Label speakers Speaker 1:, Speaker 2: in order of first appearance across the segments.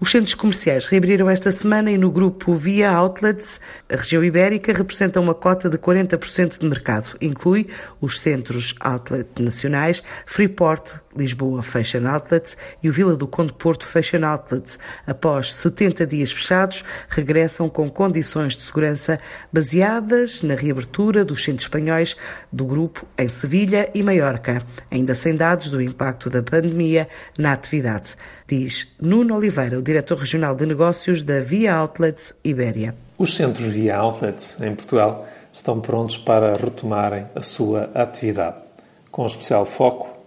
Speaker 1: Os centros comerciais reabriram esta semana e no grupo Via Outlets, a região ibérica representa uma cota de 40% de mercado. Inclui os centros outlet nacionais, Freeport, Lisboa Fashion Outlet e o Vila do Conde Porto Fashion Outlet. Após 70 dias fechados, regressam com condições de segurança baseadas na reabertura dos centros espanhóis do grupo em Sevilha e Maiorca, ainda sem dados do impacto da pandemia na atividade, diz Nuno Oliveira, o diretor regional de negócios da Via Outlets Ibéria.
Speaker 2: Os centros Via Outlets em Portugal estão prontos para retomarem a sua atividade, com especial foco,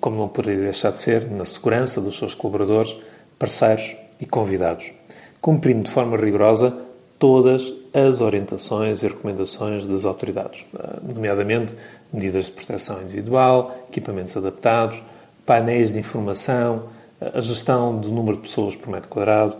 Speaker 2: como não poderia deixar de ser, na segurança dos seus colaboradores, parceiros e convidados, cumprindo de forma rigorosa todas as orientações e recomendações das autoridades, nomeadamente medidas de proteção individual, equipamentos adaptados, painéis de informação, a gestão do número de pessoas por metro quadrado.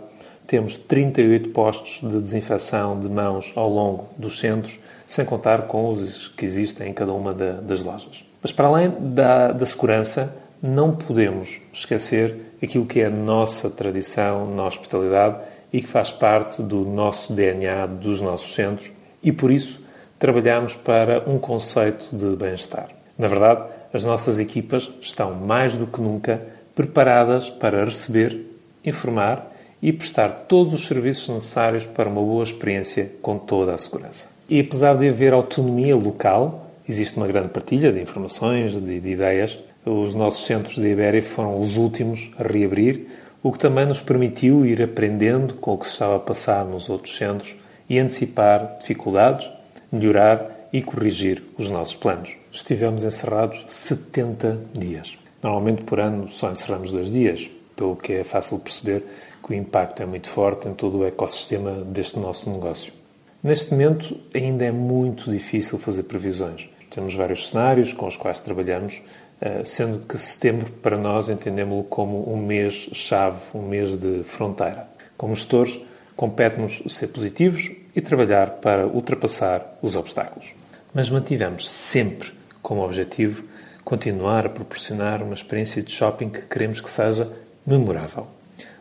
Speaker 2: Temos 38 postos de desinfecção de mãos ao longo dos centros, sem contar com os que existem em cada uma das lojas. Mas para além da, da segurança, não podemos esquecer aquilo que é a nossa tradição na hospitalidade e que faz parte do nosso DNA, dos nossos centros, e por isso trabalhamos para um conceito de bem-estar. Na verdade, as nossas equipas estão mais do que nunca preparadas para receber, informar e prestar todos os serviços necessários para uma boa experiência com toda a segurança. E apesar de haver autonomia local, existe uma grande partilha de informações, de, de ideias. Os nossos centros de Ibéria foram os últimos a reabrir, o que também nos permitiu ir aprendendo com o que se estava a passar nos outros centros e antecipar dificuldades melhorar e corrigir os nossos planos. Estivemos encerrados 70 dias. Normalmente por ano só encerramos dois dias, pelo que é fácil perceber que o impacto é muito forte em todo o ecossistema deste nosso negócio. Neste momento ainda é muito difícil fazer previsões. Temos vários cenários com os quais trabalhamos, eh, sendo que setembro para nós entendemos-lo como um mês-chave, um mês de fronteira. Como gestores, compete-nos ser positivos e trabalhar para ultrapassar os obstáculos. Mas mantivemos sempre como objetivo continuar a proporcionar uma experiência de shopping que queremos que seja memorável.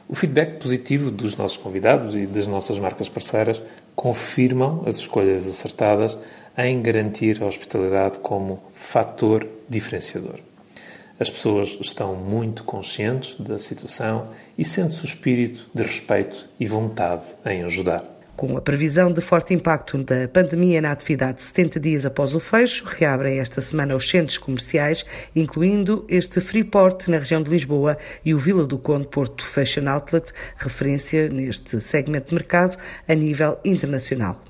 Speaker 2: O feedback positivo dos nossos convidados e das nossas marcas parceiras confirmam as escolhas acertadas em garantir a hospitalidade como fator diferenciador. As pessoas estão muito conscientes da situação e sentem-se o espírito de respeito e vontade em ajudar.
Speaker 1: Com a previsão de forte impacto da pandemia na atividade 70 dias após o fecho, reabrem esta semana os centros comerciais, incluindo este Freeport na região de Lisboa e o Vila do Conde Porto Fashion Outlet, referência neste segmento de mercado a nível internacional.